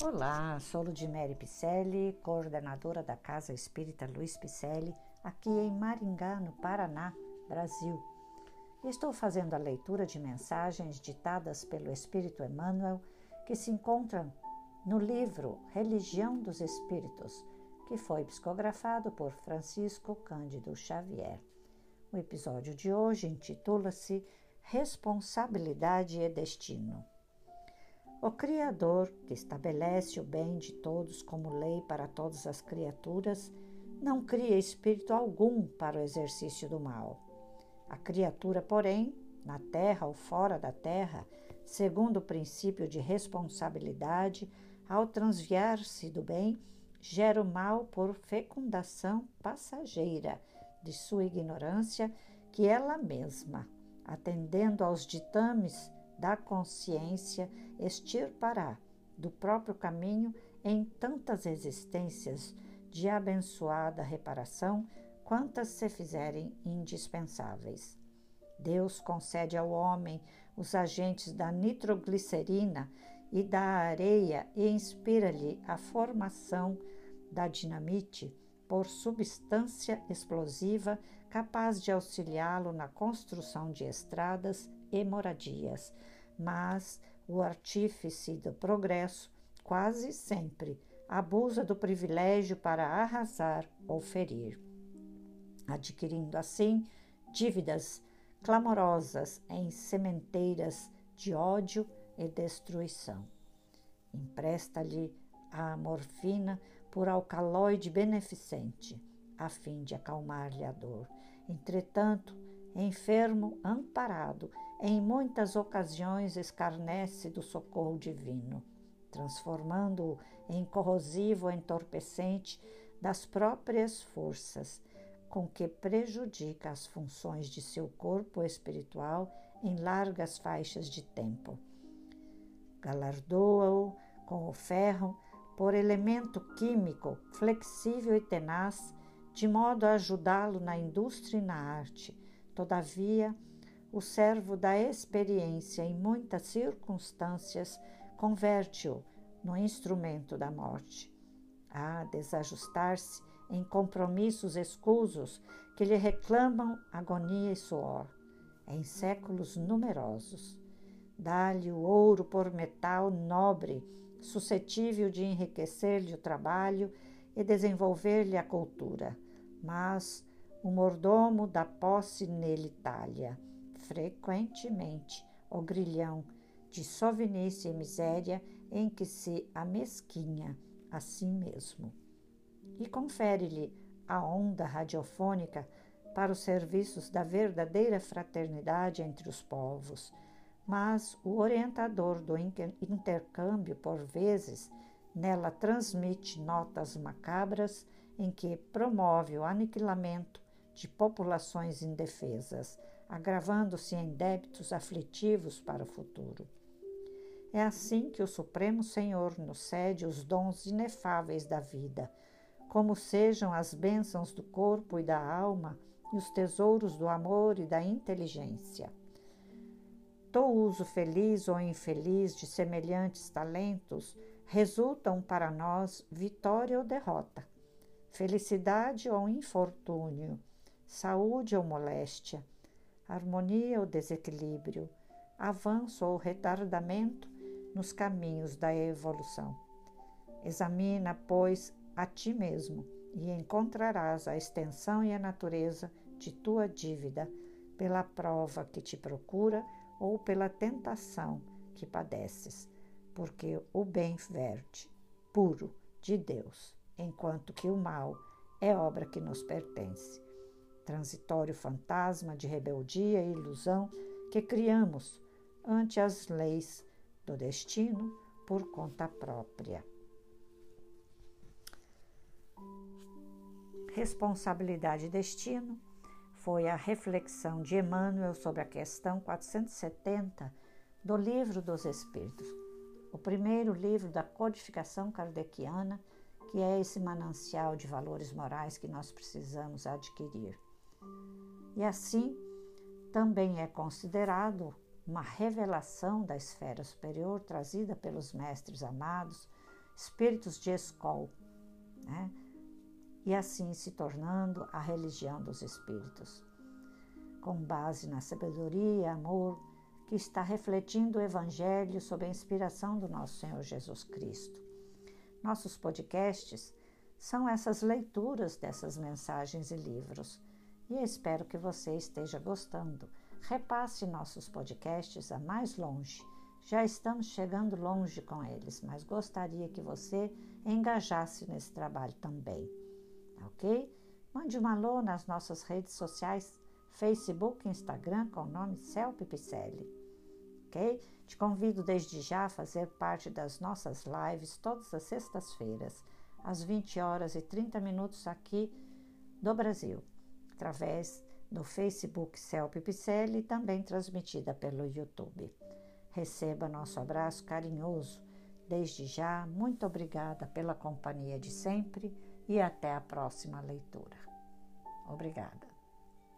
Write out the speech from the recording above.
Olá, sou Ludmere Picelli, coordenadora da Casa Espírita Luiz Picelli, aqui em Maringá, no Paraná, Brasil. Estou fazendo a leitura de mensagens ditadas pelo Espírito Emmanuel que se encontram no livro Religião dos Espíritos, que foi psicografado por Francisco Cândido Xavier. O episódio de hoje intitula-se Responsabilidade e Destino. O Criador, que estabelece o bem de todos como lei para todas as criaturas, não cria espírito algum para o exercício do mal. A criatura, porém, na terra ou fora da terra, segundo o princípio de responsabilidade, ao transviar-se do bem, gera o mal por fecundação passageira de sua ignorância, que ela mesma, atendendo aos ditames da consciência extirpará do próprio caminho em tantas existências de abençoada reparação quantas se fizerem indispensáveis. Deus concede ao homem os agentes da nitroglicerina e da areia e inspira-lhe a formação da dinamite por substância explosiva capaz de auxiliá-lo na construção de estradas e moradias, mas o artífice do progresso quase sempre abusa do privilégio para arrasar ou ferir, adquirindo assim dívidas clamorosas em sementeiras de ódio e destruição. Empresta-lhe a morfina por alcaloide beneficente, a fim de acalmar-lhe a dor. Entretanto, enfermo, amparado, em muitas ocasiões escarnece do socorro divino, transformando-o em corrosivo entorpecente das próprias forças, com que prejudica as funções de seu corpo espiritual em largas faixas de tempo. Galardoa-o com o ferro por elemento químico flexível e tenaz, de modo a ajudá-lo na indústria e na arte. Todavia, o servo da experiência em muitas circunstâncias converte-o no instrumento da morte. A desajustar-se em compromissos escusos que lhe reclamam agonia e suor, em séculos numerosos. Dá-lhe o ouro por metal nobre suscetível de enriquecer-lhe o trabalho e desenvolver-lhe a cultura, mas o mordomo da posse nele talha, frequentemente, o grilhão de sovinice e miséria em que se amesquinha a si mesmo. E confere-lhe a onda radiofônica para os serviços da verdadeira fraternidade entre os povos, mas o orientador do intercâmbio, por vezes, nela transmite notas macabras em que promove o aniquilamento de populações indefesas, agravando-se em débitos aflitivos para o futuro. É assim que o Supremo Senhor nos cede os dons inefáveis da vida, como sejam as bênçãos do corpo e da alma e os tesouros do amor e da inteligência do uso feliz ou infeliz de semelhantes talentos resultam para nós vitória ou derrota, felicidade ou infortúnio, saúde ou moléstia, harmonia ou desequilíbrio, avanço ou retardamento nos caminhos da evolução. Examina, pois, a ti mesmo e encontrarás a extensão e a natureza de tua dívida pela prova que te procura ou pela tentação que padeces, porque o bem verde, puro de Deus, enquanto que o mal é obra que nos pertence. Transitório fantasma de rebeldia e ilusão que criamos ante as leis do destino por conta própria. Responsabilidade e destino foi a reflexão de Emmanuel sobre a questão 470 do Livro dos Espíritos, o primeiro livro da codificação kardeciana, que é esse manancial de valores morais que nós precisamos adquirir. E assim, também é considerado uma revelação da esfera superior trazida pelos mestres amados, espíritos de escol, né? e assim se tornando a religião dos espíritos. Com base na sabedoria e amor que está refletindo o Evangelho sob a inspiração do nosso Senhor Jesus Cristo. Nossos podcasts são essas leituras dessas mensagens e livros e espero que você esteja gostando. Repasse nossos podcasts a mais longe. Já estamos chegando longe com eles, mas gostaria que você engajasse nesse trabalho também. Ok? Mande um alô nas nossas redes sociais, Facebook e Instagram, com o nome Cel Pipicelli. Ok? Te convido desde já a fazer parte das nossas lives todas as sextas-feiras, às 20 horas e 30 minutos aqui do Brasil através do Facebook Cel Pipicelli e também transmitida pelo YouTube. Receba nosso abraço carinhoso. Desde já, muito obrigada pela companhia de sempre e até a próxima leitura. Obrigada.